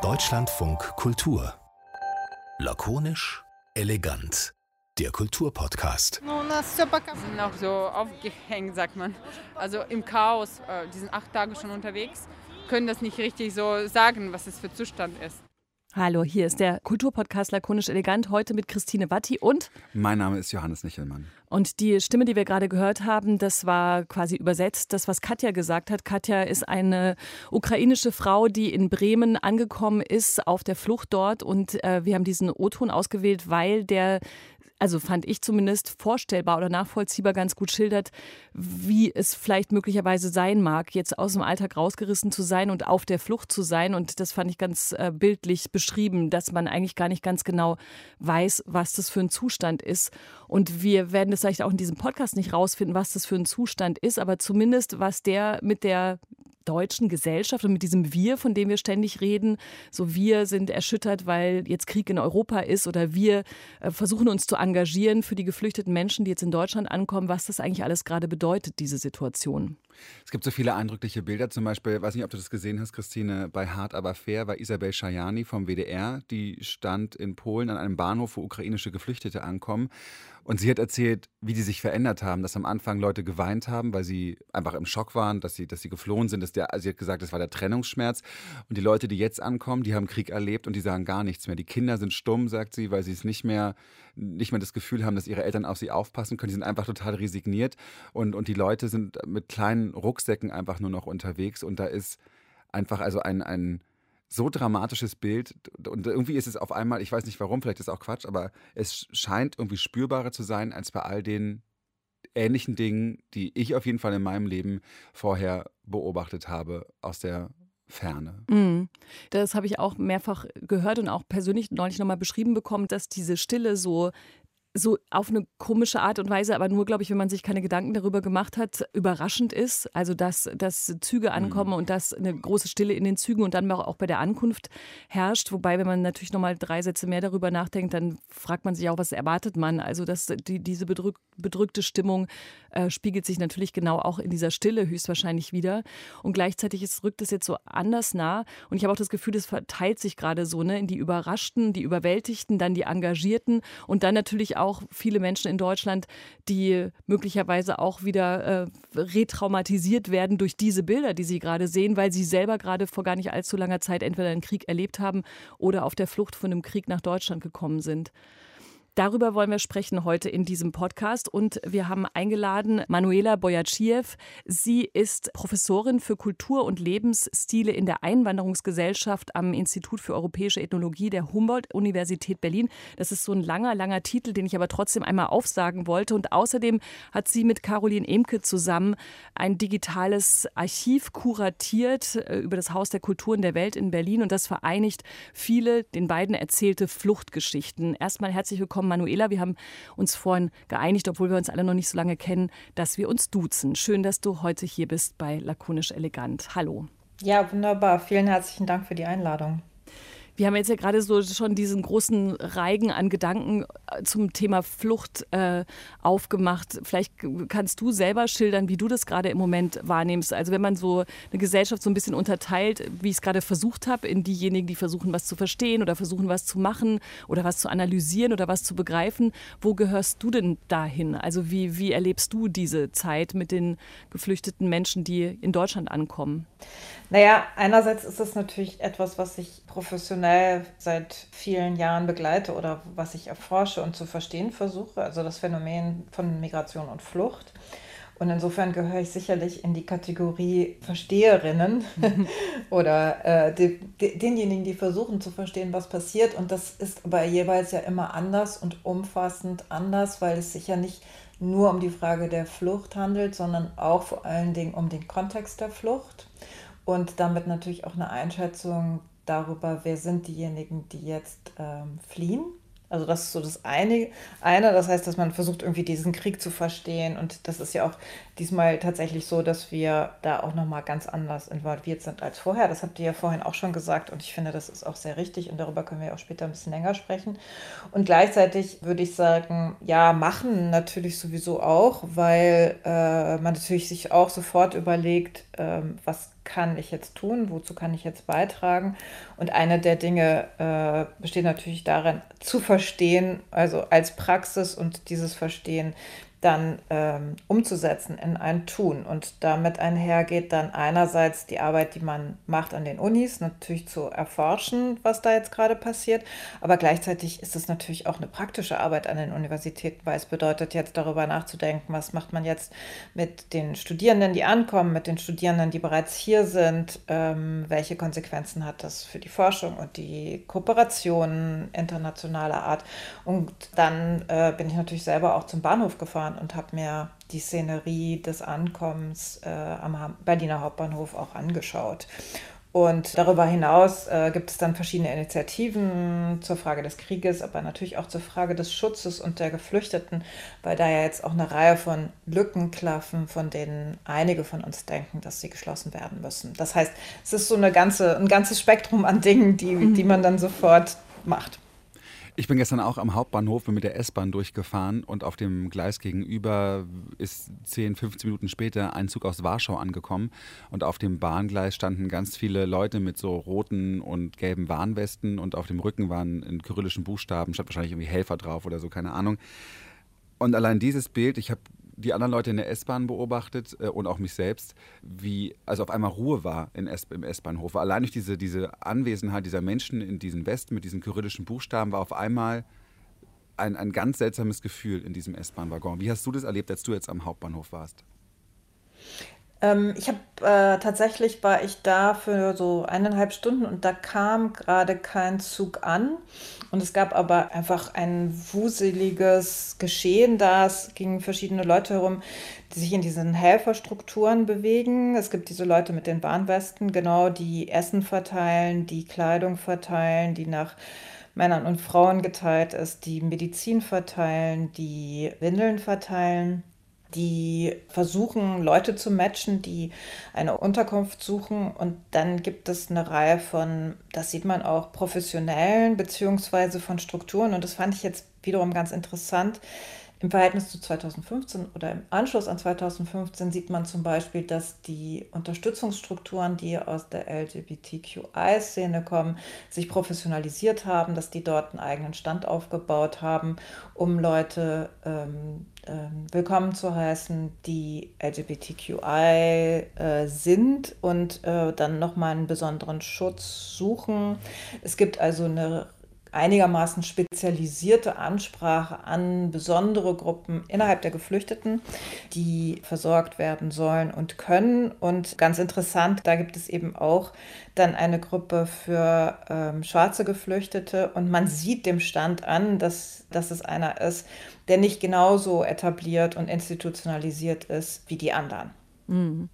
Deutschlandfunk Kultur. Lakonisch, elegant. Der Kulturpodcast. sind noch so aufgehängt, sagt man. Also im Chaos, äh, die sind acht Tage schon unterwegs, können das nicht richtig so sagen, was es für Zustand ist. Hallo, hier ist der Kulturpodcast Lakonisch Elegant, heute mit Christine Watti und Mein Name ist Johannes Nichelmann. Und die Stimme, die wir gerade gehört haben, das war quasi übersetzt das, was Katja gesagt hat. Katja ist eine ukrainische Frau, die in Bremen angekommen ist, auf der Flucht dort. Und äh, wir haben diesen O-Ton ausgewählt, weil der also fand ich zumindest vorstellbar oder nachvollziehbar ganz gut schildert, wie es vielleicht möglicherweise sein mag, jetzt aus dem Alltag rausgerissen zu sein und auf der Flucht zu sein. Und das fand ich ganz äh, bildlich beschrieben, dass man eigentlich gar nicht ganz genau weiß, was das für ein Zustand ist. Und wir werden das vielleicht auch in diesem Podcast nicht rausfinden, was das für ein Zustand ist, aber zumindest was der mit der deutschen Gesellschaft und mit diesem Wir, von dem wir ständig reden, so wir sind erschüttert, weil jetzt Krieg in Europa ist oder wir äh, versuchen uns zu engagieren für die geflüchteten Menschen, die jetzt in Deutschland ankommen, was das eigentlich alles gerade bedeutet, diese Situation. Es gibt so viele eindrückliche Bilder, zum Beispiel, weiß nicht, ob du das gesehen hast, Christine, bei Hart aber fair war Isabel Schajani vom WDR, die stand in Polen an einem Bahnhof, wo ukrainische Geflüchtete ankommen und sie hat erzählt, wie die sich verändert haben, dass am Anfang Leute geweint haben, weil sie einfach im Schock waren, dass sie, dass sie geflohen sind. Dass der, also sie hat gesagt, das war der Trennungsschmerz. Und die Leute, die jetzt ankommen, die haben Krieg erlebt und die sagen gar nichts mehr. Die Kinder sind stumm, sagt sie, weil sie es nicht mehr, nicht mehr das Gefühl haben, dass ihre Eltern auf sie aufpassen können. Die sind einfach total resigniert. Und, und die Leute sind mit kleinen Rucksäcken einfach nur noch unterwegs. Und da ist einfach also ein, ein so dramatisches Bild und irgendwie ist es auf einmal, ich weiß nicht warum, vielleicht ist auch Quatsch, aber es scheint irgendwie spürbarer zu sein als bei all den ähnlichen Dingen, die ich auf jeden Fall in meinem Leben vorher beobachtet habe aus der Ferne. Mm. Das habe ich auch mehrfach gehört und auch persönlich neulich nochmal beschrieben bekommen, dass diese Stille so so auf eine komische Art und Weise, aber nur, glaube ich, wenn man sich keine Gedanken darüber gemacht hat, überraschend ist. Also, dass, dass Züge ankommen mhm. und dass eine große Stille in den Zügen und dann auch bei der Ankunft herrscht. Wobei, wenn man natürlich nochmal drei Sätze mehr darüber nachdenkt, dann fragt man sich auch, was erwartet man. Also, dass die, diese bedrück, bedrückte Stimmung äh, spiegelt sich natürlich genau auch in dieser Stille höchstwahrscheinlich wieder. Und gleichzeitig ist, rückt es jetzt so anders nah. Und ich habe auch das Gefühl, es verteilt sich gerade so ne, in die Überraschten, die Überwältigten, dann die Engagierten und dann natürlich auch auch viele Menschen in Deutschland, die möglicherweise auch wieder äh, retraumatisiert werden durch diese Bilder, die sie gerade sehen, weil sie selber gerade vor gar nicht allzu langer Zeit entweder einen Krieg erlebt haben oder auf der Flucht von einem Krieg nach Deutschland gekommen sind. Darüber wollen wir sprechen heute in diesem Podcast und wir haben eingeladen Manuela Boyaciev. Sie ist Professorin für Kultur und Lebensstile in der Einwanderungsgesellschaft am Institut für europäische Ethnologie der Humboldt-Universität Berlin. Das ist so ein langer, langer Titel, den ich aber trotzdem einmal aufsagen wollte. Und außerdem hat sie mit Caroline Emke zusammen ein digitales Archiv kuratiert äh, über das Haus der Kulturen der Welt in Berlin und das vereinigt viele den beiden erzählte Fluchtgeschichten. Erstmal herzlich willkommen, Manuela. Wir haben uns vorhin geeinigt, obwohl wir uns alle noch nicht so lange kennen, dass wir uns duzen. Schön, dass du heute hier bist bei Lakonisch Elegant. Hallo. Ja, wunderbar. Vielen herzlichen Dank für die Einladung. Wir haben jetzt ja gerade so schon diesen großen Reigen an Gedanken äh, zum Thema Flucht äh, aufgemacht. Vielleicht kannst du selber schildern, wie du das gerade im Moment wahrnimmst. Also wenn man so eine Gesellschaft so ein bisschen unterteilt, wie ich es gerade versucht habe, in diejenigen, die versuchen, was zu verstehen oder versuchen, was zu machen oder was zu analysieren oder was zu begreifen. Wo gehörst du denn dahin? Also wie, wie erlebst du diese Zeit mit den geflüchteten Menschen, die in Deutschland ankommen? Naja, einerseits ist es natürlich etwas, was ich professionell seit vielen Jahren begleite oder was ich erforsche und zu verstehen versuche, also das Phänomen von Migration und Flucht. Und insofern gehöre ich sicherlich in die Kategorie Versteherinnen oder äh, die, die, denjenigen, die versuchen zu verstehen, was passiert. Und das ist aber jeweils ja immer anders und umfassend anders, weil es sich ja nicht nur um die Frage der Flucht handelt, sondern auch vor allen Dingen um den Kontext der Flucht und damit natürlich auch eine Einschätzung darüber, wer sind diejenigen, die jetzt ähm, fliehen. Also das ist so das eine, eine. Das heißt, dass man versucht, irgendwie diesen Krieg zu verstehen. Und das ist ja auch diesmal tatsächlich so, dass wir da auch nochmal ganz anders involviert sind als vorher. Das habt ihr ja vorhin auch schon gesagt. Und ich finde, das ist auch sehr richtig. Und darüber können wir auch später ein bisschen länger sprechen. Und gleichzeitig würde ich sagen, ja, machen natürlich sowieso auch, weil äh, man natürlich sich auch sofort überlegt, ähm, was kann ich jetzt tun, wozu kann ich jetzt beitragen. Und eine der Dinge äh, besteht natürlich darin, zu verstehen, also als Praxis und dieses Verstehen dann ähm, umzusetzen in ein Tun. Und damit einhergeht dann einerseits die Arbeit, die man macht an den Unis, natürlich zu erforschen, was da jetzt gerade passiert, aber gleichzeitig ist es natürlich auch eine praktische Arbeit an den Universitäten, weil es bedeutet jetzt darüber nachzudenken, was macht man jetzt mit den Studierenden, die ankommen, mit den Studierenden, die bereits hier sind, ähm, welche Konsequenzen hat das für die Forschung und die Kooperation internationaler Art. Und dann äh, bin ich natürlich selber auch zum Bahnhof gefahren gefahren und habe mir die Szenerie des Ankommens äh, am Berliner Hauptbahnhof auch angeschaut. Und darüber hinaus äh, gibt es dann verschiedene Initiativen zur Frage des Krieges, aber natürlich auch zur Frage des Schutzes und der Geflüchteten, weil da ja jetzt auch eine Reihe von Lücken klaffen, von denen einige von uns denken, dass sie geschlossen werden müssen. Das heißt, es ist so eine ganze, ein ganzes Spektrum an Dingen, die, die man dann sofort macht. Ich bin gestern auch am Hauptbahnhof mit der S-Bahn durchgefahren und auf dem Gleis gegenüber ist 10, 15 Minuten später ein Zug aus Warschau angekommen und auf dem Bahngleis standen ganz viele Leute mit so roten und gelben Warnwesten und auf dem Rücken waren in kyrillischen Buchstaben, stand wahrscheinlich irgendwie Helfer drauf oder so, keine Ahnung. Und allein dieses Bild, ich habe die anderen Leute in der S-Bahn beobachtet äh, und auch mich selbst, wie also auf einmal Ruhe war in S im S-Bahnhof. Allein durch diese, diese Anwesenheit dieser Menschen in diesen Westen mit diesen kyrillischen Buchstaben war auf einmal ein, ein ganz seltsames Gefühl in diesem S-Bahn-Waggon. Wie hast du das erlebt, als du jetzt am Hauptbahnhof warst? Ähm, ich habe äh, tatsächlich war ich da für so eineinhalb Stunden und da kam gerade kein Zug an. Und es gab aber einfach ein wuseliges Geschehen da. Es gingen verschiedene Leute herum, die sich in diesen Helferstrukturen bewegen. Es gibt diese Leute mit den Bahnwesten, genau, die Essen verteilen, die Kleidung verteilen, die nach Männern und Frauen geteilt ist, die Medizin verteilen, die Windeln verteilen die versuchen, Leute zu matchen, die eine Unterkunft suchen. Und dann gibt es eine Reihe von, das sieht man auch, professionellen beziehungsweise von Strukturen. Und das fand ich jetzt wiederum ganz interessant. Im Verhältnis zu 2015 oder im Anschluss an 2015 sieht man zum Beispiel, dass die Unterstützungsstrukturen, die aus der LGBTQI-Szene kommen, sich professionalisiert haben, dass die dort einen eigenen Stand aufgebaut haben, um Leute ähm, ähm, willkommen zu heißen, die LGBTQI äh, sind und äh, dann nochmal einen besonderen Schutz suchen. Es gibt also eine einigermaßen spezialisierte Ansprache an besondere Gruppen innerhalb der Geflüchteten, die versorgt werden sollen und können. Und ganz interessant, da gibt es eben auch dann eine Gruppe für ähm, schwarze Geflüchtete und man sieht dem Stand an, dass, dass es einer ist, der nicht genauso etabliert und institutionalisiert ist wie die anderen. Mhm.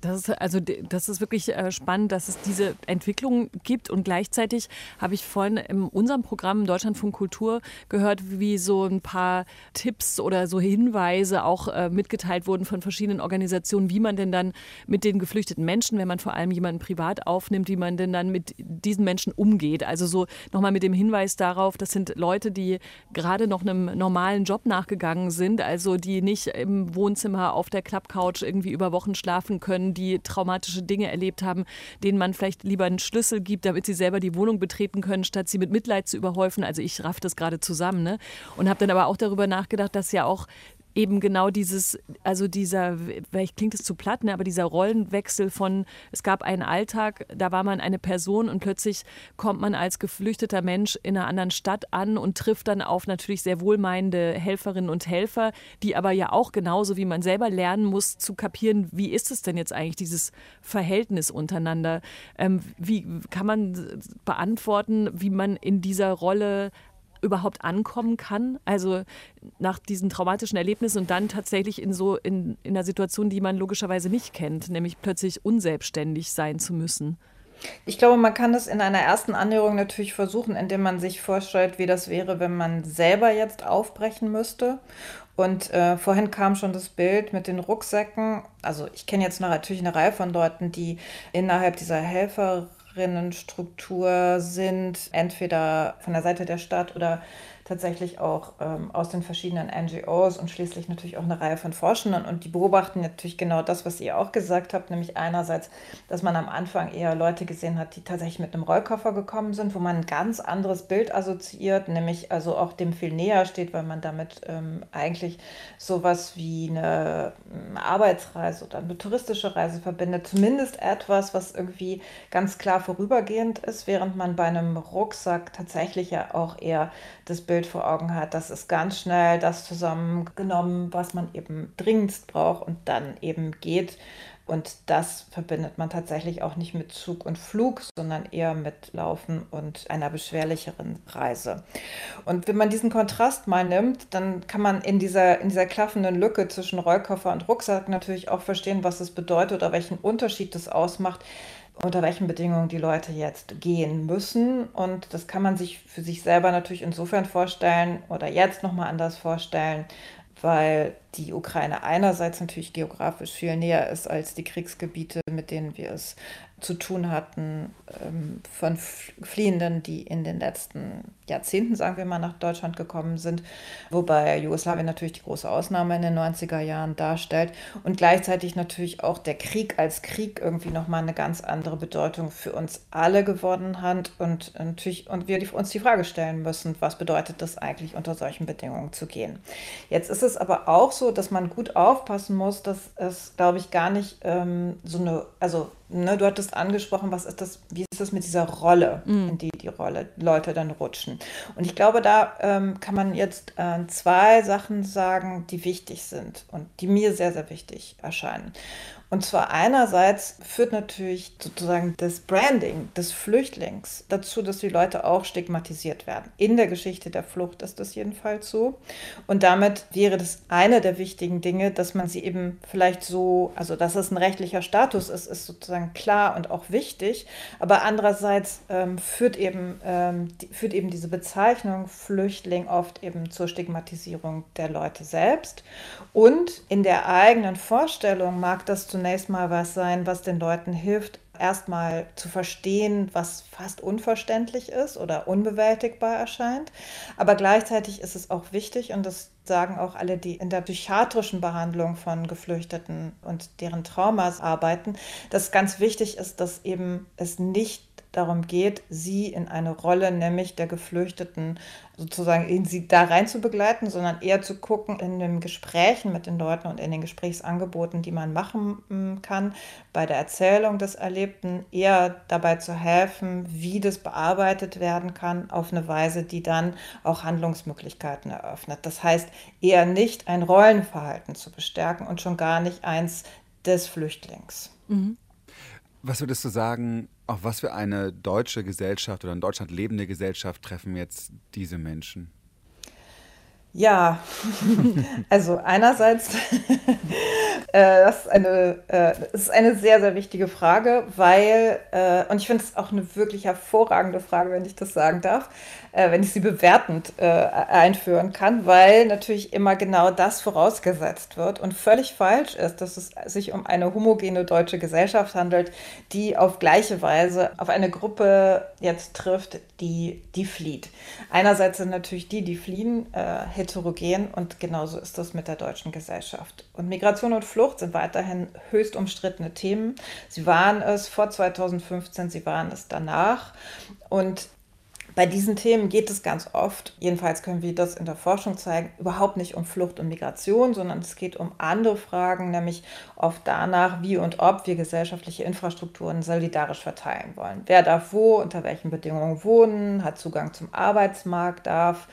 Das ist, also, das ist wirklich äh, spannend, dass es diese Entwicklung gibt. Und gleichzeitig habe ich vorhin in unserem Programm Deutschlandfunk Kultur gehört, wie so ein paar Tipps oder so Hinweise auch äh, mitgeteilt wurden von verschiedenen Organisationen, wie man denn dann mit den geflüchteten Menschen, wenn man vor allem jemanden privat aufnimmt, wie man denn dann mit diesen Menschen umgeht. Also so nochmal mit dem Hinweis darauf, das sind Leute, die gerade noch einem normalen Job nachgegangen sind, also die nicht im Wohnzimmer auf der Klappcouch irgendwie über Wochen schlafen helfen können, die traumatische Dinge erlebt haben, denen man vielleicht lieber einen Schlüssel gibt, damit sie selber die Wohnung betreten können, statt sie mit Mitleid zu überhäufen. Also ich raff das gerade zusammen. Ne? Und habe dann aber auch darüber nachgedacht, dass ja auch eben genau dieses, also dieser, vielleicht klingt es zu platt, ne, aber dieser Rollenwechsel von, es gab einen Alltag, da war man eine Person und plötzlich kommt man als geflüchteter Mensch in einer anderen Stadt an und trifft dann auf natürlich sehr wohlmeinende Helferinnen und Helfer, die aber ja auch genauso wie man selber lernen muss zu kapieren, wie ist es denn jetzt eigentlich, dieses Verhältnis untereinander? Ähm, wie kann man beantworten, wie man in dieser Rolle überhaupt ankommen kann. Also nach diesen traumatischen Erlebnissen und dann tatsächlich in so in, in einer Situation, die man logischerweise nicht kennt, nämlich plötzlich unselbstständig sein zu müssen. Ich glaube, man kann das in einer ersten Annäherung natürlich versuchen, indem man sich vorstellt, wie das wäre, wenn man selber jetzt aufbrechen müsste. Und äh, vorhin kam schon das Bild mit den Rucksäcken. Also ich kenne jetzt natürlich eine Reihe von Leuten, die innerhalb dieser Helfer Struktur sind, entweder von der Seite der Stadt oder tatsächlich auch ähm, aus den verschiedenen NGOs und schließlich natürlich auch eine Reihe von Forschenden. Und die beobachten natürlich genau das, was ihr auch gesagt habt, nämlich einerseits, dass man am Anfang eher Leute gesehen hat, die tatsächlich mit einem Rollkoffer gekommen sind, wo man ein ganz anderes Bild assoziiert, nämlich also auch dem viel näher steht, weil man damit ähm, eigentlich sowas wie eine ähm, Arbeitsreise oder eine touristische Reise verbindet. Zumindest etwas, was irgendwie ganz klar vorübergehend ist, während man bei einem Rucksack tatsächlich ja auch eher das Bild vor Augen hat, dass es ganz schnell das zusammengenommen, was man eben dringendst braucht und dann eben geht. Und das verbindet man tatsächlich auch nicht mit Zug und Flug, sondern eher mit Laufen und einer beschwerlicheren Reise. Und wenn man diesen Kontrast mal nimmt, dann kann man in dieser, in dieser klaffenden Lücke zwischen Rollkoffer und Rucksack natürlich auch verstehen, was es bedeutet oder welchen Unterschied das ausmacht, unter welchen Bedingungen die Leute jetzt gehen müssen. Und das kann man sich für sich selber natürlich insofern vorstellen oder jetzt nochmal anders vorstellen, weil die Ukraine einerseits natürlich geografisch viel näher ist als die Kriegsgebiete, mit denen wir es zu tun hatten, ähm, von Fliehenden, die in den letzten Jahrzehnten, sagen wir mal, nach Deutschland gekommen sind, wobei Jugoslawien natürlich die große Ausnahme in den 90er Jahren darstellt. Und gleichzeitig natürlich auch der Krieg als Krieg irgendwie nochmal eine ganz andere Bedeutung für uns alle gewonnen hat. Und natürlich und wir uns die Frage stellen müssen, was bedeutet das eigentlich unter solchen Bedingungen zu gehen. Jetzt ist es aber auch so, dass man gut aufpassen muss, dass es, glaube ich, gar nicht ähm, so eine, also ne, du hattest angesprochen, was ist das, wie ist das mit dieser Rolle, mhm. in die die Rolle Leute dann rutschen. Und ich glaube, da ähm, kann man jetzt äh, zwei Sachen sagen, die wichtig sind und die mir sehr, sehr wichtig erscheinen. Und zwar einerseits führt natürlich sozusagen das Branding des Flüchtlings dazu, dass die Leute auch stigmatisiert werden. In der Geschichte der Flucht ist das jedenfalls so. Und damit wäre das eine der wichtigen Dinge, dass man sie eben vielleicht so, also dass es ein rechtlicher Status ist, ist sozusagen klar und auch wichtig. Aber andererseits ähm, führt, eben, ähm, die, führt eben diese Bezeichnung Flüchtling oft eben zur Stigmatisierung der Leute selbst. Und in der eigenen Vorstellung mag das zu zunächst mal was sein, was den Leuten hilft, erstmal zu verstehen, was fast unverständlich ist oder unbewältigbar erscheint. Aber gleichzeitig ist es auch wichtig, und das sagen auch alle, die in der psychiatrischen Behandlung von Geflüchteten und deren Traumas arbeiten, dass ganz wichtig ist, dass eben es nicht darum geht, sie in eine Rolle, nämlich der Geflüchteten, sozusagen in sie da rein zu begleiten, sondern eher zu gucken in den Gesprächen mit den Leuten und in den Gesprächsangeboten, die man machen mm, kann, bei der Erzählung des Erlebten, eher dabei zu helfen, wie das bearbeitet werden kann, auf eine Weise, die dann auch Handlungsmöglichkeiten eröffnet. Das heißt, eher nicht ein Rollenverhalten zu bestärken und schon gar nicht eins des Flüchtlings. Mhm. Was würdest du sagen, auf was für eine deutsche Gesellschaft oder in Deutschland lebende Gesellschaft treffen jetzt diese Menschen? Ja, also einerseits, äh, das, ist eine, äh, das ist eine sehr, sehr wichtige Frage, weil, äh, und ich finde es auch eine wirklich hervorragende Frage, wenn ich das sagen darf, äh, wenn ich sie bewertend äh, einführen kann, weil natürlich immer genau das vorausgesetzt wird und völlig falsch ist, dass es sich um eine homogene deutsche Gesellschaft handelt, die auf gleiche Weise auf eine Gruppe jetzt trifft, die, die flieht. Einerseits sind natürlich die, die fliehen, äh, heterogen und genauso ist das mit der deutschen Gesellschaft. Und Migration und Flucht sind weiterhin höchst umstrittene Themen. Sie waren es vor 2015, sie waren es danach. Und bei diesen Themen geht es ganz oft, jedenfalls können wir das in der Forschung zeigen, überhaupt nicht um Flucht und Migration, sondern es geht um andere Fragen, nämlich oft danach, wie und ob wir gesellschaftliche Infrastrukturen solidarisch verteilen wollen. Wer darf wo, unter welchen Bedingungen wohnen, hat Zugang zum Arbeitsmarkt, darf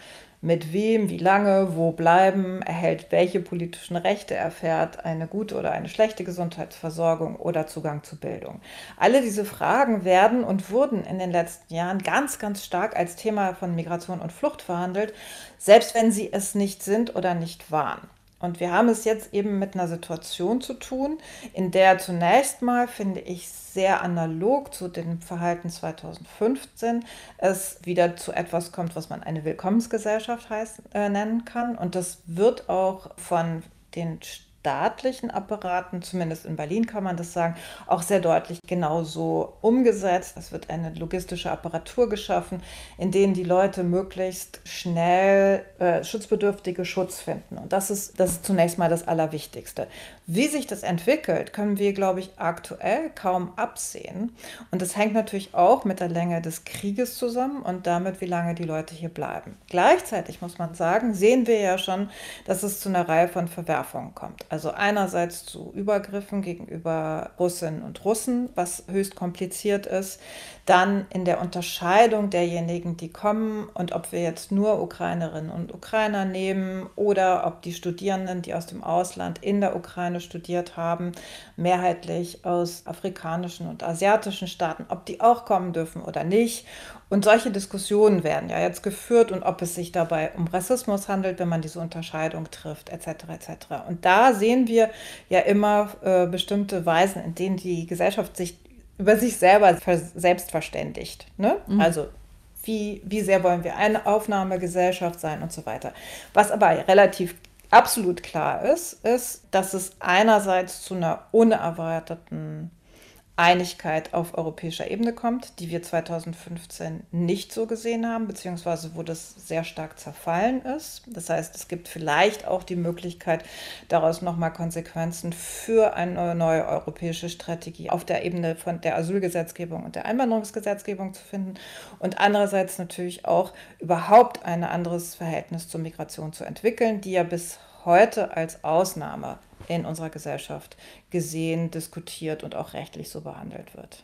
mit wem, wie lange, wo bleiben, erhält welche politischen Rechte, erfährt eine gute oder eine schlechte Gesundheitsversorgung oder Zugang zu Bildung. Alle diese Fragen werden und wurden in den letzten Jahren ganz, ganz stark als Thema von Migration und Flucht verhandelt, selbst wenn sie es nicht sind oder nicht waren. Und wir haben es jetzt eben mit einer Situation zu tun, in der zunächst mal, finde ich, sehr analog zu dem Verhalten 2015 es wieder zu etwas kommt, was man eine Willkommensgesellschaft heißt, äh, nennen kann. Und das wird auch von den staatlichen Apparaten, zumindest in Berlin kann man das sagen, auch sehr deutlich genauso umgesetzt. Es wird eine logistische Apparatur geschaffen, in denen die Leute möglichst schnell äh, schutzbedürftige Schutz finden. Und das ist, das ist zunächst mal das Allerwichtigste. Wie sich das entwickelt, können wir, glaube ich, aktuell kaum absehen. Und das hängt natürlich auch mit der Länge des Krieges zusammen und damit, wie lange die Leute hier bleiben. Gleichzeitig muss man sagen, sehen wir ja schon, dass es zu einer Reihe von Verwerfungen kommt. Also einerseits zu Übergriffen gegenüber Russinnen und Russen, was höchst kompliziert ist. Dann in der Unterscheidung derjenigen, die kommen und ob wir jetzt nur Ukrainerinnen und Ukrainer nehmen oder ob die Studierenden, die aus dem Ausland in der Ukraine studiert haben, mehrheitlich aus afrikanischen und asiatischen Staaten, ob die auch kommen dürfen oder nicht. Und solche Diskussionen werden ja jetzt geführt und ob es sich dabei um Rassismus handelt, wenn man diese Unterscheidung trifft, etc. etc. Und da sehen wir ja immer äh, bestimmte Weisen, in denen die Gesellschaft sich über sich selber selbst verständigt. Ne? Mhm. Also wie, wie sehr wollen wir eine Aufnahmegesellschaft sein und so weiter. Was aber relativ absolut klar ist, ist, dass es einerseits zu einer unerwarteten Einigkeit auf europäischer Ebene kommt, die wir 2015 nicht so gesehen haben, beziehungsweise wo das sehr stark zerfallen ist. Das heißt, es gibt vielleicht auch die Möglichkeit, daraus nochmal Konsequenzen für eine neue europäische Strategie auf der Ebene von der Asylgesetzgebung und der Einwanderungsgesetzgebung zu finden und andererseits natürlich auch überhaupt ein anderes Verhältnis zur Migration zu entwickeln, die ja bis heute als Ausnahme in unserer Gesellschaft gesehen, diskutiert und auch rechtlich so behandelt wird.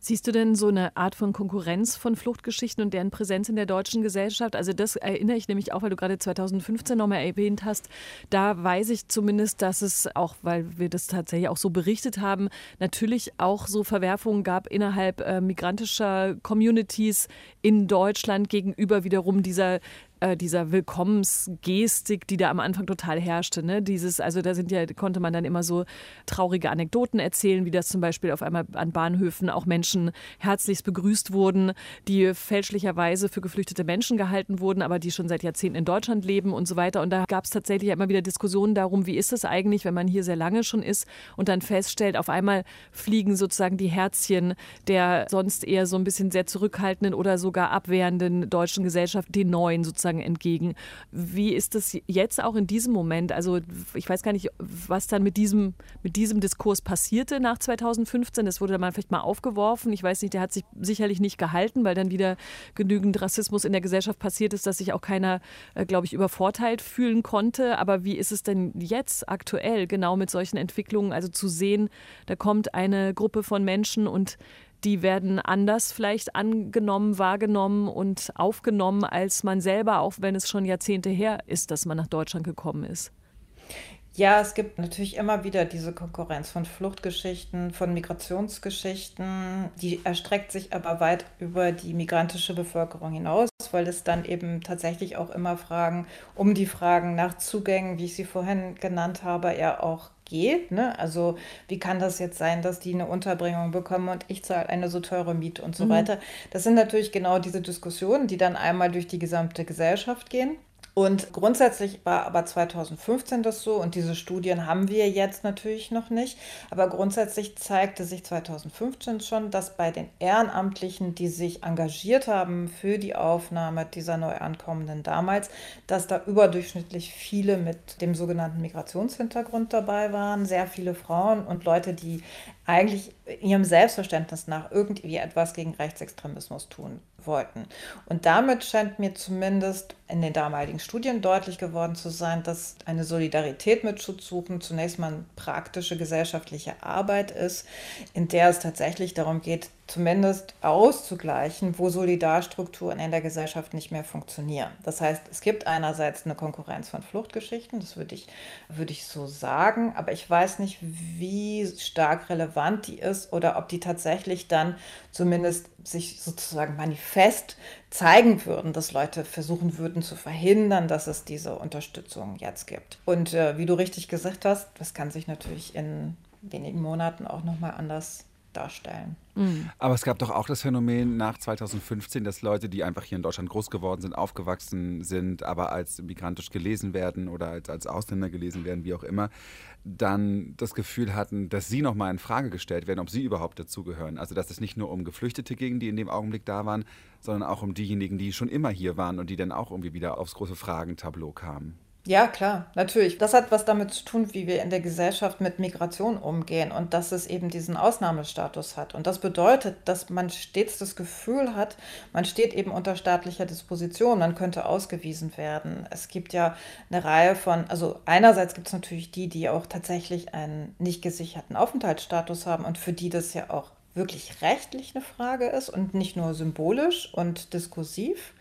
Siehst du denn so eine Art von Konkurrenz von Fluchtgeschichten und deren Präsenz in der deutschen Gesellschaft? Also das erinnere ich nämlich auch, weil du gerade 2015 nochmal erwähnt hast. Da weiß ich zumindest, dass es auch, weil wir das tatsächlich auch so berichtet haben, natürlich auch so Verwerfungen gab innerhalb äh, migrantischer Communities in Deutschland gegenüber wiederum dieser äh, dieser Willkommensgestik, die da am Anfang total herrschte. Ne? Dieses, also da sind ja, konnte man dann immer so traurige Anekdoten erzählen, wie das zum Beispiel auf einmal an Bahnhöfen auch Menschen herzlichst begrüßt wurden, die fälschlicherweise für geflüchtete Menschen gehalten wurden, aber die schon seit Jahrzehnten in Deutschland leben und so weiter. Und da gab es tatsächlich immer wieder Diskussionen darum, wie ist es eigentlich, wenn man hier sehr lange schon ist und dann feststellt, auf einmal fliegen sozusagen die Herzchen der sonst eher so ein bisschen sehr zurückhaltenden oder sogar abwehrenden deutschen Gesellschaft den neuen sozusagen sozusagen entgegen. Wie ist das jetzt auch in diesem Moment? Also ich weiß gar nicht, was dann mit diesem, mit diesem Diskurs passierte nach 2015. Das wurde dann mal vielleicht mal aufgeworfen. Ich weiß nicht, der hat sich sicherlich nicht gehalten, weil dann wieder genügend Rassismus in der Gesellschaft passiert ist, dass sich auch keiner, äh, glaube ich, übervorteilt fühlen konnte. Aber wie ist es denn jetzt aktuell genau mit solchen Entwicklungen? Also zu sehen, da kommt eine Gruppe von Menschen und die werden anders vielleicht angenommen, wahrgenommen und aufgenommen als man selber, auch wenn es schon Jahrzehnte her ist, dass man nach Deutschland gekommen ist. Ja, es gibt natürlich immer wieder diese Konkurrenz von Fluchtgeschichten, von Migrationsgeschichten. Die erstreckt sich aber weit über die migrantische Bevölkerung hinaus, weil es dann eben tatsächlich auch immer Fragen um die Fragen nach Zugängen, wie ich sie vorhin genannt habe, ja auch geht. Ne? Also wie kann das jetzt sein, dass die eine Unterbringung bekommen und ich zahle eine so teure Miete und so mhm. weiter. Das sind natürlich genau diese Diskussionen, die dann einmal durch die gesamte Gesellschaft gehen. Und grundsätzlich war aber 2015 das so und diese Studien haben wir jetzt natürlich noch nicht. Aber grundsätzlich zeigte sich 2015 schon, dass bei den Ehrenamtlichen, die sich engagiert haben für die Aufnahme dieser Neuankommenden damals, dass da überdurchschnittlich viele mit dem sogenannten Migrationshintergrund dabei waren, sehr viele Frauen und Leute, die eigentlich ihrem Selbstverständnis nach irgendwie etwas gegen Rechtsextremismus tun wollten. Und damit scheint mir zumindest in den damaligen Studien deutlich geworden zu sein, dass eine Solidarität mit Schutzsuchen zunächst mal praktische gesellschaftliche Arbeit ist, in der es tatsächlich darum geht, zumindest auszugleichen, wo Solidarstrukturen in der Gesellschaft nicht mehr funktionieren. Das heißt, es gibt einerseits eine Konkurrenz von Fluchtgeschichten, das würde ich, würde ich so sagen, aber ich weiß nicht, wie stark relevant die ist oder ob die tatsächlich dann zumindest sich sozusagen manifest zeigen würden, dass Leute versuchen würden zu verhindern, dass es diese Unterstützung jetzt gibt. Und äh, wie du richtig gesagt hast, das kann sich natürlich in wenigen Monaten auch nochmal anders darstellen. Mhm. Aber es gab doch auch das Phänomen nach 2015, dass Leute, die einfach hier in Deutschland groß geworden sind, aufgewachsen sind, aber als migrantisch gelesen werden oder als, als Ausländer gelesen werden, wie auch immer, dann das Gefühl hatten, dass sie nochmal in Frage gestellt werden, ob sie überhaupt dazugehören. Also dass es nicht nur um Geflüchtete ging, die in dem Augenblick da waren, sondern auch um diejenigen, die schon immer hier waren und die dann auch irgendwie wieder aufs große Fragentableau kamen. Ja, klar, natürlich. Das hat was damit zu tun, wie wir in der Gesellschaft mit Migration umgehen und dass es eben diesen Ausnahmestatus hat. Und das bedeutet, dass man stets das Gefühl hat, man steht eben unter staatlicher Disposition, man könnte ausgewiesen werden. Es gibt ja eine Reihe von, also einerseits gibt es natürlich die, die auch tatsächlich einen nicht gesicherten Aufenthaltsstatus haben und für die das ja auch wirklich rechtlich eine Frage ist und nicht nur symbolisch und diskursiv.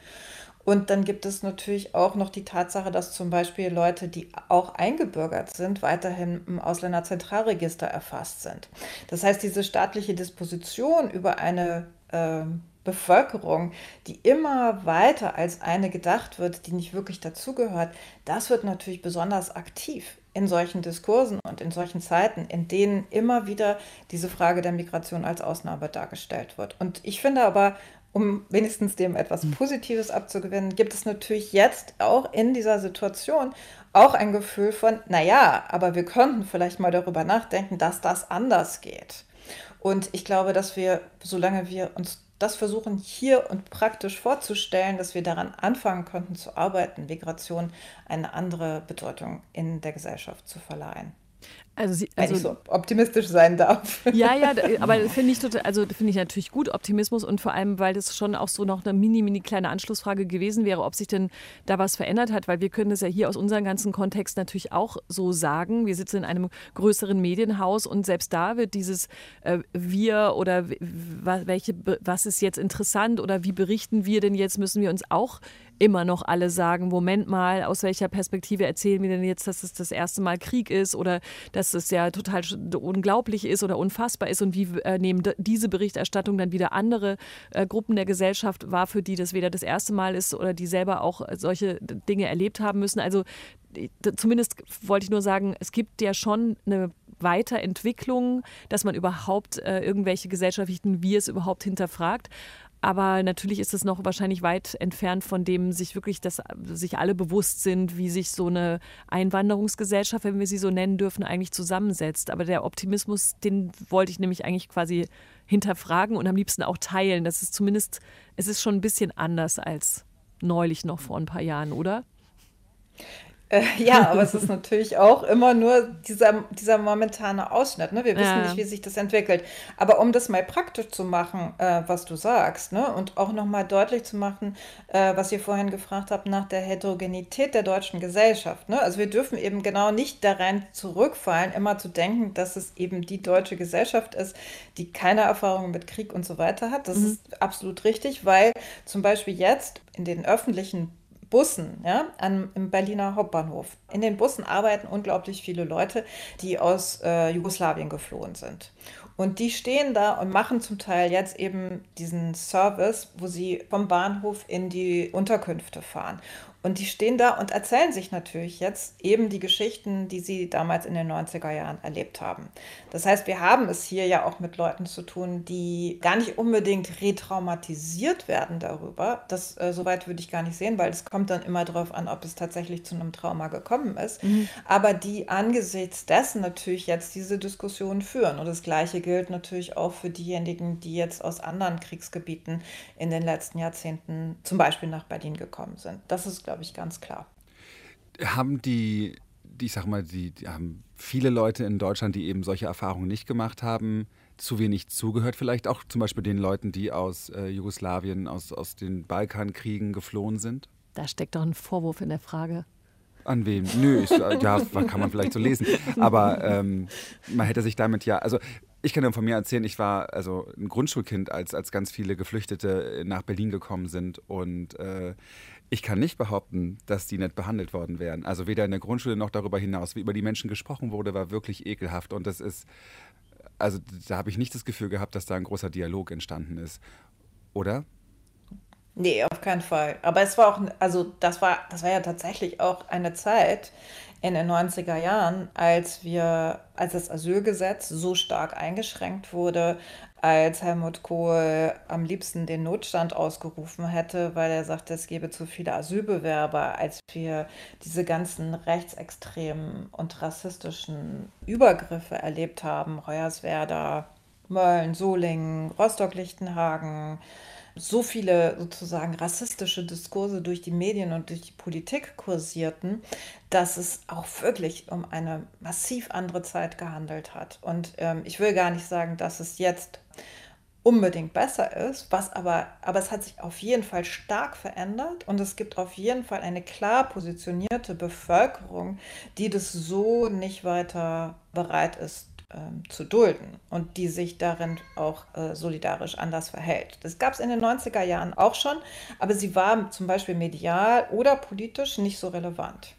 Und dann gibt es natürlich auch noch die Tatsache, dass zum Beispiel Leute, die auch eingebürgert sind, weiterhin im Ausländerzentralregister erfasst sind. Das heißt, diese staatliche Disposition über eine äh, Bevölkerung, die immer weiter als eine gedacht wird, die nicht wirklich dazugehört, das wird natürlich besonders aktiv in solchen Diskursen und in solchen Zeiten, in denen immer wieder diese Frage der Migration als Ausnahme dargestellt wird. Und ich finde aber, um wenigstens dem etwas hm. Positives abzugewinnen, gibt es natürlich jetzt auch in dieser Situation auch ein Gefühl von, naja, aber wir könnten vielleicht mal darüber nachdenken, dass das anders geht. Und ich glaube, dass wir, solange wir uns das versuchen hier und praktisch vorzustellen, dass wir daran anfangen könnten zu arbeiten, Migration eine andere Bedeutung in der Gesellschaft zu verleihen. Also, sie, also Wenn ich so optimistisch sein darf. Ja, ja, aber finde ich total, also finde ich natürlich gut Optimismus und vor allem, weil das schon auch so noch eine mini, mini kleine Anschlussfrage gewesen wäre, ob sich denn da was verändert hat, weil wir können das ja hier aus unserem ganzen Kontext natürlich auch so sagen. Wir sitzen in einem größeren Medienhaus und selbst da wird dieses äh, wir oder welche, was ist jetzt interessant oder wie berichten wir denn jetzt, müssen wir uns auch immer noch alle sagen, Moment mal, aus welcher Perspektive erzählen wir denn jetzt, dass es das erste Mal Krieg ist oder dass es ja total unglaublich ist oder unfassbar ist und wie äh, nehmen diese Berichterstattung dann wieder andere äh, Gruppen der Gesellschaft wahr, für die das weder das erste Mal ist oder die selber auch solche Dinge erlebt haben müssen. Also zumindest wollte ich nur sagen, es gibt ja schon eine Weiterentwicklung, dass man überhaupt äh, irgendwelche gesellschaftlichen Wir überhaupt hinterfragt. Aber natürlich ist es noch wahrscheinlich weit entfernt von dem, sich wirklich, dass sich alle bewusst sind, wie sich so eine Einwanderungsgesellschaft, wenn wir sie so nennen dürfen, eigentlich zusammensetzt. Aber der Optimismus, den wollte ich nämlich eigentlich quasi hinterfragen und am liebsten auch teilen. Das ist zumindest, es ist schon ein bisschen anders als neulich noch vor ein paar Jahren, oder? Äh, ja, aber es ist natürlich auch immer nur dieser, dieser momentane Ausschnitt. Ne? Wir wissen ja. nicht, wie sich das entwickelt. Aber um das mal praktisch zu machen, äh, was du sagst, ne? und auch nochmal deutlich zu machen, äh, was ihr vorhin gefragt habt nach der Heterogenität der deutschen Gesellschaft. Ne? Also wir dürfen eben genau nicht da rein zurückfallen, immer zu denken, dass es eben die deutsche Gesellschaft ist, die keine Erfahrung mit Krieg und so weiter hat. Das mhm. ist absolut richtig, weil zum Beispiel jetzt in den öffentlichen Bussen, ja, an, im Berliner Hauptbahnhof. In den Bussen arbeiten unglaublich viele Leute, die aus äh, Jugoslawien geflohen sind. Und die stehen da und machen zum Teil jetzt eben diesen Service, wo sie vom Bahnhof in die Unterkünfte fahren. Und die stehen da und erzählen sich natürlich jetzt eben die Geschichten, die sie damals in den 90er Jahren erlebt haben. Das heißt, wir haben es hier ja auch mit Leuten zu tun, die gar nicht unbedingt retraumatisiert werden darüber. Das äh, soweit würde ich gar nicht sehen, weil es kommt dann immer darauf an, ob es tatsächlich zu einem Trauma gekommen ist. Mhm. Aber die angesichts dessen natürlich jetzt diese Diskussion führen. Und das Gleiche gilt natürlich auch für diejenigen, die jetzt aus anderen Kriegsgebieten in den letzten Jahrzehnten zum Beispiel nach Berlin gekommen sind. Das ist, glaube ich, ganz klar. Haben die, die ich sag mal, die, die haben viele Leute in Deutschland, die eben solche Erfahrungen nicht gemacht haben, zu wenig zugehört, vielleicht auch zum Beispiel den Leuten, die aus äh, Jugoslawien, aus, aus den Balkankriegen geflohen sind? Da steckt doch ein Vorwurf in der Frage. An wem? Nö, ich, ja, kann man vielleicht so lesen. Aber ähm, man hätte sich damit ja, also ich kann dir von mir erzählen, ich war also ein Grundschulkind, als, als ganz viele Geflüchtete nach Berlin gekommen sind. Und äh, ich kann nicht behaupten, dass die nicht behandelt worden wären. Also weder in der Grundschule noch darüber hinaus. Wie über die Menschen gesprochen wurde, war wirklich ekelhaft. Und das ist, also da habe ich nicht das Gefühl gehabt, dass da ein großer Dialog entstanden ist. Oder? Nee, auf keinen Fall. Aber es war auch, also das war, das war ja tatsächlich auch eine Zeit in den 90er Jahren, als wir, als das Asylgesetz so stark eingeschränkt wurde, als Helmut Kohl am liebsten den Notstand ausgerufen hätte, weil er sagte, es gebe zu viele Asylbewerber, als wir diese ganzen rechtsextremen und rassistischen Übergriffe erlebt haben, Hoyerswerda, Mölln, Solingen, Rostock-Lichtenhagen, so viele sozusagen rassistische Diskurse durch die Medien und durch die Politik kursierten, dass es auch wirklich um eine massiv andere Zeit gehandelt hat. Und ähm, ich will gar nicht sagen, dass es jetzt unbedingt besser ist, was aber, aber es hat sich auf jeden Fall stark verändert und es gibt auf jeden Fall eine klar positionierte Bevölkerung, die das so nicht weiter bereit ist ähm, zu dulden und die sich darin auch äh, solidarisch anders verhält. Das gab es in den 90er Jahren auch schon, aber sie war zum Beispiel medial oder politisch nicht so relevant.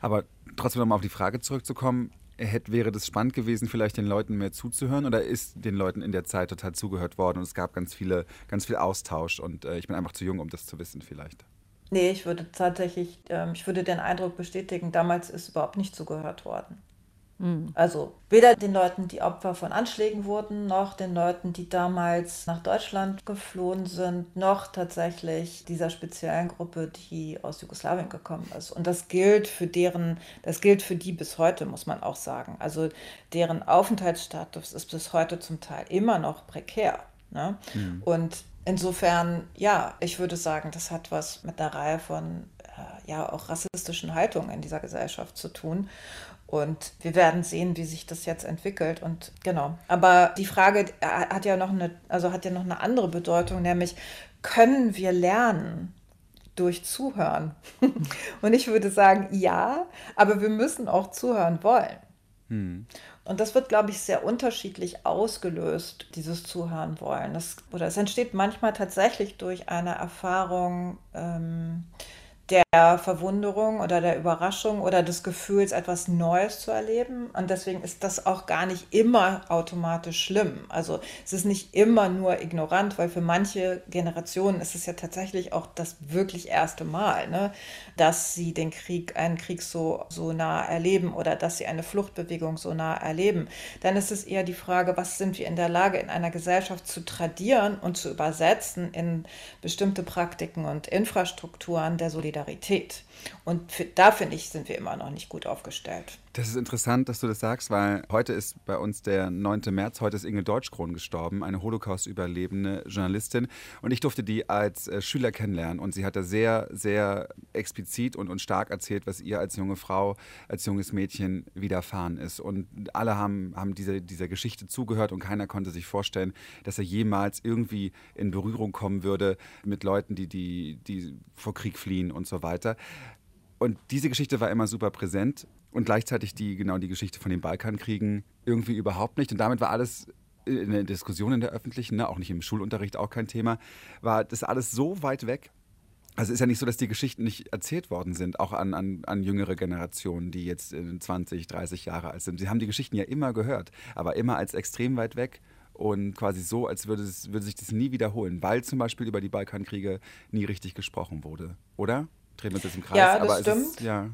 Aber trotzdem nochmal auf die Frage zurückzukommen, hätte, wäre das spannend gewesen, vielleicht den Leuten mehr zuzuhören oder ist den Leuten in der Zeit total zugehört worden und es gab ganz viele, ganz viel Austausch und äh, ich bin einfach zu jung, um das zu wissen vielleicht? Nee, ich würde tatsächlich, ähm, ich würde den Eindruck bestätigen, damals ist überhaupt nicht zugehört worden. Mhm. Also weder den Leuten, die Opfer von Anschlägen wurden, noch den Leuten, die damals nach Deutschland geflohen sind, noch tatsächlich dieser speziellen Gruppe, die aus Jugoslawien gekommen ist. Und das gilt für deren, das gilt für die bis heute, muss man auch sagen. Also deren Aufenthaltsstatus ist bis heute zum Teil immer noch prekär. Ne? Mhm. Und insofern, ja, ich würde sagen, das hat was mit einer Reihe von äh, ja auch rassistischen Haltungen in dieser Gesellschaft zu tun. Und wir werden sehen, wie sich das jetzt entwickelt. Und genau. Aber die Frage äh, hat ja noch eine, also hat ja noch eine andere Bedeutung, nämlich können wir lernen? durch Zuhören. Und ich würde sagen, ja, aber wir müssen auch zuhören wollen. Hm. Und das wird, glaube ich, sehr unterschiedlich ausgelöst, dieses Zuhören wollen. Das, oder es entsteht manchmal tatsächlich durch eine Erfahrung, ähm, der Verwunderung oder der Überraschung oder des Gefühls, etwas Neues zu erleben. Und deswegen ist das auch gar nicht immer automatisch schlimm. Also es ist nicht immer nur ignorant, weil für manche Generationen ist es ja tatsächlich auch das wirklich erste Mal, ne, dass sie den Krieg, einen Krieg so, so nah erleben oder dass sie eine Fluchtbewegung so nah erleben. Dann ist es eher die Frage, was sind wir in der Lage, in einer Gesellschaft zu tradieren und zu übersetzen in bestimmte Praktiken und Infrastrukturen der Solidarität Solidarität. Und für, da finde ich, sind wir immer noch nicht gut aufgestellt. Das ist interessant, dass du das sagst, weil heute ist bei uns der 9. März, heute ist Inge Deutschkron gestorben, eine Holocaust-überlebende Journalistin. Und ich durfte die als äh, Schüler kennenlernen. Und sie hat da sehr, sehr explizit und, und stark erzählt, was ihr als junge Frau, als junges Mädchen widerfahren ist. Und alle haben, haben diese, dieser Geschichte zugehört und keiner konnte sich vorstellen, dass er jemals irgendwie in Berührung kommen würde mit Leuten, die, die, die vor Krieg fliehen und so weiter. Und diese Geschichte war immer super präsent und gleichzeitig die, genau die Geschichte von den Balkankriegen irgendwie überhaupt nicht. Und damit war alles in der Diskussion in der öffentlichen, ne, auch nicht im Schulunterricht, auch kein Thema, war das alles so weit weg. Also es ist ja nicht so, dass die Geschichten nicht erzählt worden sind, auch an, an, an jüngere Generationen, die jetzt 20, 30 Jahre alt sind. Sie haben die Geschichten ja immer gehört, aber immer als extrem weit weg und quasi so, als würde, es, würde sich das nie wiederholen, weil zum Beispiel über die Balkankriege nie richtig gesprochen wurde, oder? Drehen uns jetzt im Kreis. Ja, das stimmt. Ist, ja.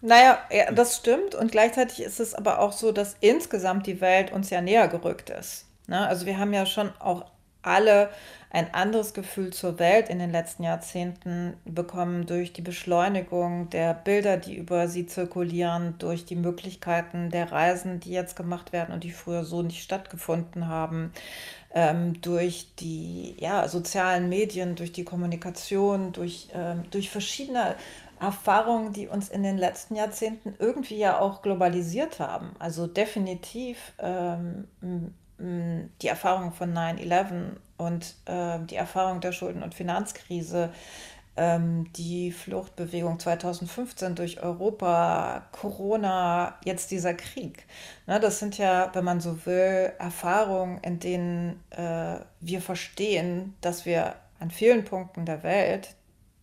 Naja, ja, das stimmt. Und gleichzeitig ist es aber auch so, dass insgesamt die Welt uns ja näher gerückt ist. Ne? Also wir haben ja schon auch alle ein anderes Gefühl zur Welt in den letzten Jahrzehnten bekommen durch die Beschleunigung der Bilder, die über sie zirkulieren, durch die Möglichkeiten der Reisen, die jetzt gemacht werden und die früher so nicht stattgefunden haben, ähm, durch die ja, sozialen Medien, durch die Kommunikation, durch, ähm, durch verschiedene Erfahrungen, die uns in den letzten Jahrzehnten irgendwie ja auch globalisiert haben. Also definitiv ähm, die Erfahrung von 9-11 und äh, die Erfahrung der Schulden- und Finanzkrise, ähm, die Fluchtbewegung 2015 durch Europa, Corona, jetzt dieser Krieg. Ne, das sind ja, wenn man so will, Erfahrungen, in denen äh, wir verstehen, dass wir an vielen Punkten der Welt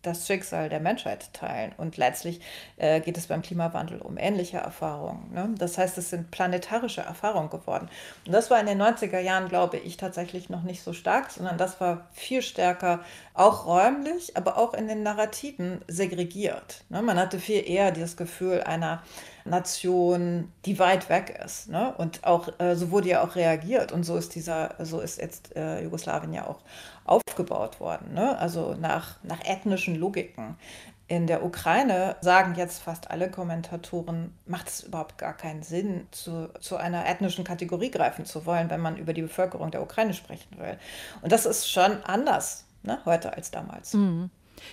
das Schicksal der Menschheit teilen. Und letztlich äh, geht es beim Klimawandel um ähnliche Erfahrungen. Ne? Das heißt, es sind planetarische Erfahrungen geworden. Und das war in den 90er Jahren, glaube ich, tatsächlich noch nicht so stark, sondern das war viel stärker auch räumlich, aber auch in den Narrativen segregiert. Ne? Man hatte viel eher dieses Gefühl einer Nation, die weit weg ist. Ne? Und auch äh, so wurde ja auch reagiert. Und so ist dieser, so ist jetzt äh, Jugoslawien ja auch aufgebaut worden. Ne? Also nach, nach ethnischen Logiken. In der Ukraine sagen jetzt fast alle Kommentatoren, macht es überhaupt gar keinen Sinn, zu, zu einer ethnischen Kategorie greifen zu wollen, wenn man über die Bevölkerung der Ukraine sprechen will. Und das ist schon anders ne, heute als damals. Mhm.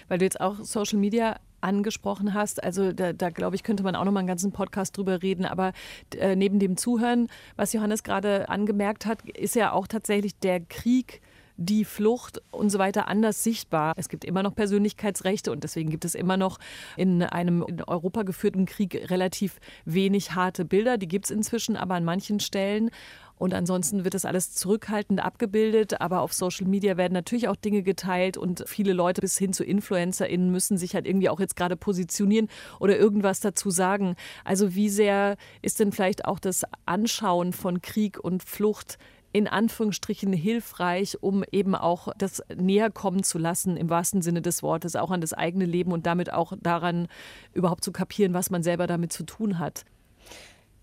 Weil du jetzt auch Social Media angesprochen hast. Also da, da glaube ich, könnte man auch noch mal einen ganzen Podcast drüber reden. Aber äh, neben dem Zuhören, was Johannes gerade angemerkt hat, ist ja auch tatsächlich der Krieg die Flucht und so weiter anders sichtbar. Es gibt immer noch Persönlichkeitsrechte und deswegen gibt es immer noch in einem in Europa geführten Krieg relativ wenig harte Bilder. Die gibt es inzwischen aber an manchen Stellen. Und ansonsten wird das alles zurückhaltend abgebildet. Aber auf Social Media werden natürlich auch Dinge geteilt und viele Leute bis hin zu InfluencerInnen müssen sich halt irgendwie auch jetzt gerade positionieren oder irgendwas dazu sagen. Also wie sehr ist denn vielleicht auch das Anschauen von Krieg und Flucht in Anführungsstrichen hilfreich, um eben auch das näher kommen zu lassen, im wahrsten Sinne des Wortes, auch an das eigene Leben und damit auch daran überhaupt zu kapieren, was man selber damit zu tun hat.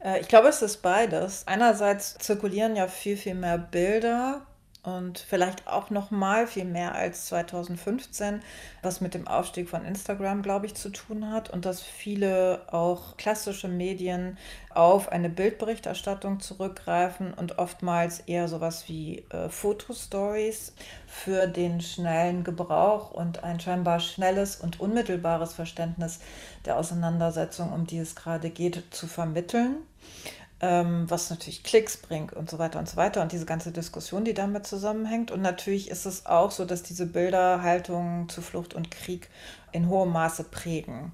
Äh, ich glaube, es ist beides. Einerseits zirkulieren ja viel, viel mehr Bilder und vielleicht auch noch mal viel mehr als 2015, was mit dem Aufstieg von Instagram, glaube ich, zu tun hat und dass viele auch klassische Medien auf eine Bildberichterstattung zurückgreifen und oftmals eher sowas wie äh, Fotostories für den schnellen Gebrauch und ein scheinbar schnelles und unmittelbares Verständnis der Auseinandersetzung, um die es gerade geht, zu vermitteln was natürlich Klicks bringt und so weiter und so weiter und diese ganze Diskussion, die damit zusammenhängt. Und natürlich ist es auch so, dass diese Bilder Haltungen zu Flucht und Krieg in hohem Maße prägen.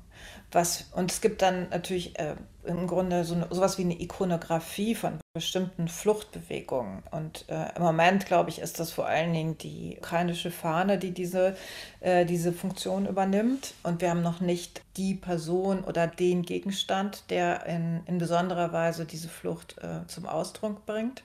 Was, und es gibt dann natürlich äh, im Grunde so eine, sowas wie eine Ikonografie von bestimmten Fluchtbewegungen. Und äh, im Moment, glaube ich, ist das vor allen Dingen die ukrainische Fahne, die diese, äh, diese Funktion übernimmt. Und wir haben noch nicht die Person oder den Gegenstand, der in, in besonderer Weise diese Flucht äh, zum Ausdruck bringt.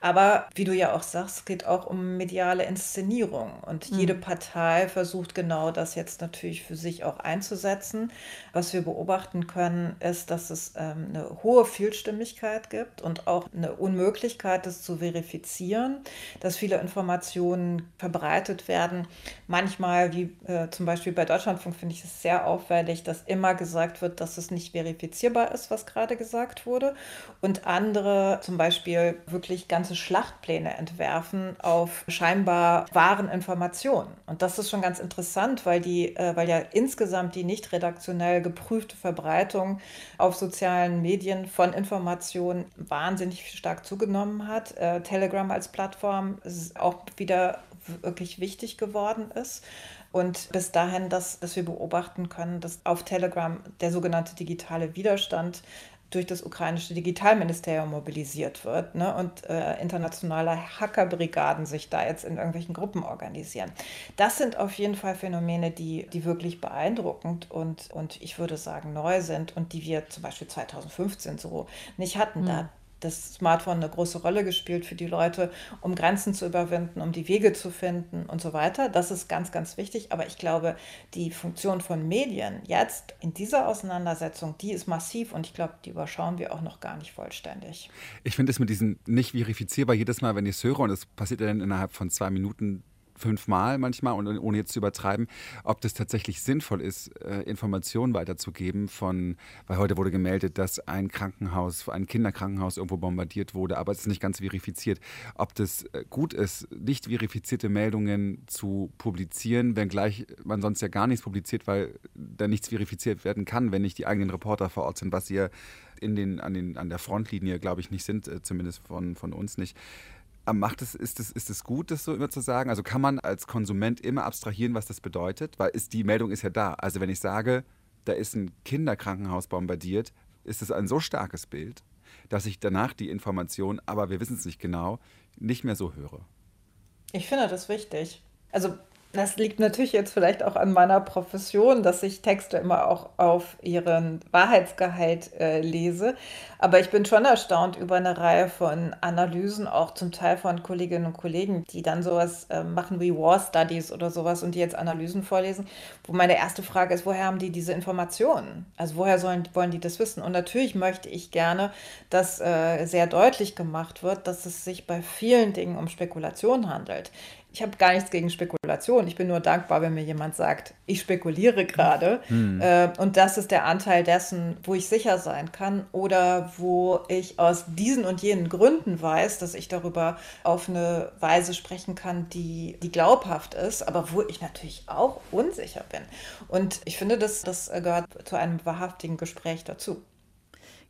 Aber wie du ja auch sagst, es geht auch um mediale Inszenierung. Und mhm. jede Partei versucht genau das jetzt natürlich für sich auch einzusetzen. Was wir beobachten können, ist, dass es ähm, eine hohe Vielstimmigkeit gibt und auch eine Unmöglichkeit, das zu verifizieren, dass viele Informationen verbreitet werden. Manchmal, wie äh, zum Beispiel bei Deutschlandfunk, finde ich es sehr auffällig, dass immer gesagt wird, dass es nicht verifizierbar ist, was gerade gesagt wurde. Und andere zum Beispiel wirklich ganz ganze Schlachtpläne entwerfen auf scheinbar wahren Informationen. Und das ist schon ganz interessant, weil, die, äh, weil ja insgesamt die nicht redaktionell geprüfte Verbreitung auf sozialen Medien von Informationen wahnsinnig stark zugenommen hat. Äh, Telegram als Plattform ist auch wieder wirklich wichtig geworden ist. Und bis dahin, dass, dass wir beobachten können, dass auf Telegram der sogenannte digitale Widerstand durch das ukrainische Digitalministerium mobilisiert wird ne, und äh, internationale Hackerbrigaden sich da jetzt in irgendwelchen Gruppen organisieren. Das sind auf jeden Fall Phänomene, die, die wirklich beeindruckend und, und ich würde sagen neu sind und die wir zum Beispiel 2015 so nicht hatten. Mhm. Da das Smartphone eine große Rolle gespielt für die Leute, um Grenzen zu überwinden, um die Wege zu finden und so weiter. Das ist ganz, ganz wichtig. Aber ich glaube, die Funktion von Medien jetzt in dieser Auseinandersetzung, die ist massiv und ich glaube, die überschauen wir auch noch gar nicht vollständig. Ich finde es mit diesen nicht verifizierbar jedes Mal, wenn ich es höre und es passiert ja dann innerhalb von zwei Minuten fünfmal manchmal und ohne jetzt zu übertreiben, ob das tatsächlich sinnvoll ist, äh, Informationen weiterzugeben von, weil heute wurde gemeldet, dass ein Krankenhaus, ein Kinderkrankenhaus irgendwo bombardiert wurde, aber es ist nicht ganz verifiziert. Ob das äh, gut ist, nicht verifizierte Meldungen zu publizieren, wenngleich man sonst ja gar nichts publiziert, weil da nichts verifiziert werden kann, wenn nicht die eigenen Reporter vor Ort sind, was ihr in den, an, den, an der Frontlinie, glaube ich, nicht sind, äh, zumindest von, von uns nicht. Macht es, ist, es, ist es gut, das so immer zu sagen? Also kann man als Konsument immer abstrahieren, was das bedeutet? Weil ist, die Meldung ist ja da. Also wenn ich sage, da ist ein Kinderkrankenhaus bombardiert, ist es ein so starkes Bild, dass ich danach die Information, aber wir wissen es nicht genau, nicht mehr so höre. Ich finde das wichtig. Also Das liegt natürlich jetzt vielleicht auch an meiner Profession, dass ich Texte immer auch auf ihren Wahrheitsgehalt äh, lese. Aber ich bin schon erstaunt über eine Reihe von Analysen, auch zum Teil von Kolleginnen und Kollegen, die dann sowas äh, machen wie War Studies oder sowas und die jetzt Analysen vorlesen, wo meine erste Frage ist, woher haben die diese Informationen? Also woher sollen, wollen die das wissen? Und natürlich möchte ich gerne, dass äh, sehr deutlich gemacht wird, dass es sich bei vielen Dingen um Spekulation handelt ich habe gar nichts gegen Spekulation. Ich bin nur dankbar, wenn mir jemand sagt, ich spekuliere gerade. Hm. Äh, und das ist der Anteil dessen, wo ich sicher sein kann oder wo ich aus diesen und jenen Gründen weiß, dass ich darüber auf eine Weise sprechen kann, die, die glaubhaft ist, aber wo ich natürlich auch unsicher bin. Und ich finde, das, das gehört zu einem wahrhaftigen Gespräch dazu.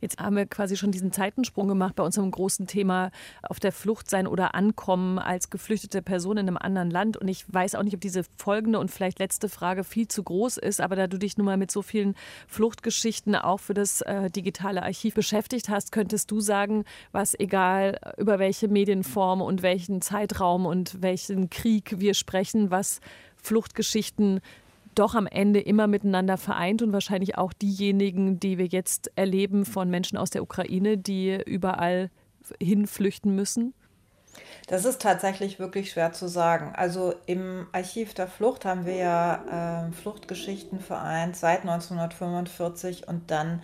Jetzt haben wir quasi schon diesen Zeitensprung gemacht bei unserem großen Thema auf der Flucht sein oder ankommen als geflüchtete Person in einem anderen Land. Und ich weiß auch nicht, ob diese folgende und vielleicht letzte Frage viel zu groß ist, aber da du dich nun mal mit so vielen Fluchtgeschichten auch für das äh, digitale Archiv beschäftigt hast, könntest du sagen, was egal über welche Medienform und welchen Zeitraum und welchen Krieg wir sprechen, was Fluchtgeschichten doch am Ende immer miteinander vereint und wahrscheinlich auch diejenigen, die wir jetzt erleben von Menschen aus der Ukraine, die überall hinflüchten müssen? Das ist tatsächlich wirklich schwer zu sagen. Also im Archiv der Flucht haben wir ja äh, Fluchtgeschichten vereint seit 1945 und dann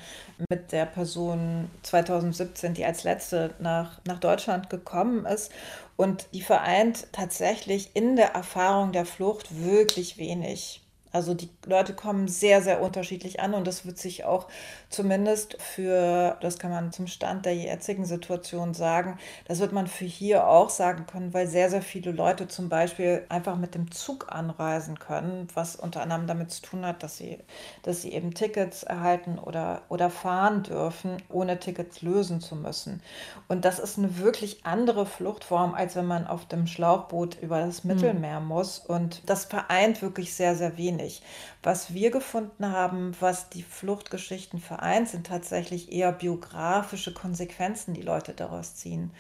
mit der Person 2017, die als letzte nach, nach Deutschland gekommen ist. Und die vereint tatsächlich in der Erfahrung der Flucht wirklich wenig. Also die Leute kommen sehr, sehr unterschiedlich an und das wird sich auch zumindest für, das kann man zum Stand der jetzigen Situation sagen, das wird man für hier auch sagen können, weil sehr, sehr viele Leute zum Beispiel einfach mit dem Zug anreisen können, was unter anderem damit zu tun hat, dass sie, dass sie eben Tickets erhalten oder, oder fahren dürfen, ohne Tickets lösen zu müssen. Und das ist eine wirklich andere Fluchtform, als wenn man auf dem Schlauchboot über das hm. Mittelmeer mhm. muss. Und das vereint wirklich sehr, sehr wenig wenig. Was wir gefunden haben, was die Fluchtgeschichten vereint, sind tatsächlich eher biografische Konsequenzen, die Leute daraus ziehen.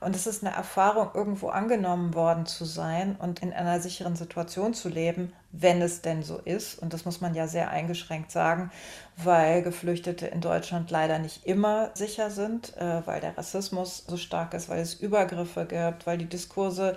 Und es ist eine Erfahrung, irgendwo angenommen worden zu sein und in einer sicheren Situation zu leben, wenn es denn so ist. Und das muss man ja sehr eingeschränkt sagen, weil Geflüchtete in Deutschland leider nicht immer sicher sind, äh, weil der Rassismus so stark ist, weil es Übergriffe gibt, weil die Diskurse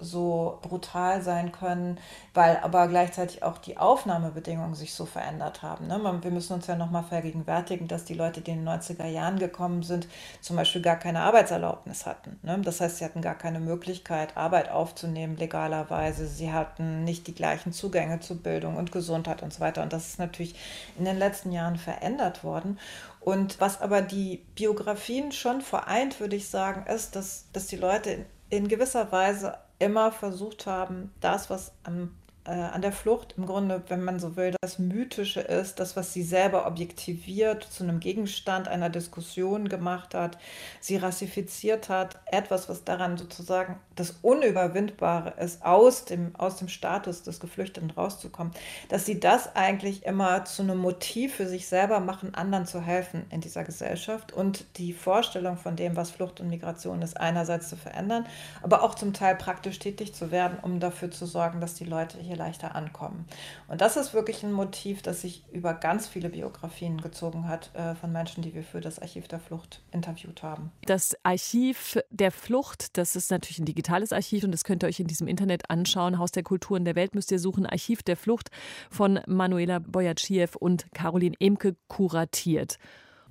so brutal sein können, weil aber gleichzeitig auch die Aufnahmebedingungen sich so verändert haben. Ne? Wir müssen uns ja nochmal vergegenwärtigen, dass die Leute, die in den 90er Jahren gekommen sind, zum Beispiel gar keine Arbeitserlaubnis hatten. Ne? Das heißt, sie hatten gar keine Möglichkeit, Arbeit aufzunehmen legalerweise. Sie hatten nicht die gleichen Zugänge zu Bildung und Gesundheit und so weiter. Und das ist natürlich in den letzten Jahren verändert worden. Und was aber die Biografien schon vereint, würde ich sagen, ist, dass, dass die Leute in gewisser Weise immer versucht haben, das, was am äh, an der Flucht. Im Grunde, wenn man so will, das Mythische ist, das, was sie selber objektiviert, zu einem Gegenstand einer Diskussion gemacht hat, sie rassifiziert hat, etwas, was daran sozusagen das Unüberwindbare ist, aus dem, aus dem Status des Geflüchteten rauszukommen, dass sie das eigentlich immer zu einem Motiv für sich selber machen, anderen zu helfen in dieser Gesellschaft und die Vorstellung von dem, was Flucht und Migration ist, einerseits zu verändern, aber auch zum Teil praktisch tätig zu werden, um dafür zu sorgen, dass die Leute hier leichter ankommen. Und das ist wirklich ein Motiv, das sich über ganz viele Biografien gezogen hat äh, von Menschen, die wir für das Archiv der Flucht interviewt haben. Das Archiv der Flucht, das ist natürlich ein digitales Archiv und das könnt ihr euch in diesem Internet anschauen. Haus der Kulturen der Welt müsst ihr suchen. Archiv der Flucht von Manuela Boyatschiew und Caroline Emke kuratiert.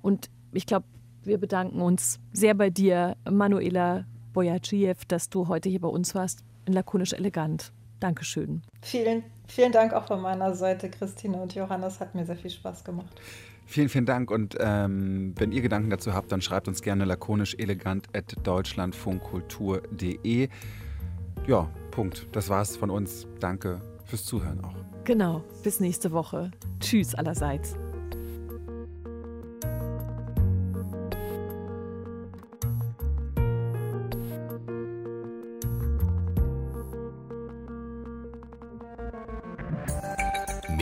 Und ich glaube, wir bedanken uns sehr bei dir, Manuela Boyatschiew, dass du heute hier bei uns warst. Lakonisch elegant. Dankeschön. Vielen, vielen Dank auch von meiner Seite, Christine und Johannes. Hat mir sehr viel Spaß gemacht. Vielen, vielen Dank. Und ähm, wenn ihr Gedanken dazu habt, dann schreibt uns gerne lakonisch elegant at deutschlandfunkkultur.de. Ja, Punkt. Das war's von uns. Danke fürs Zuhören auch. Genau. Bis nächste Woche. Tschüss allerseits.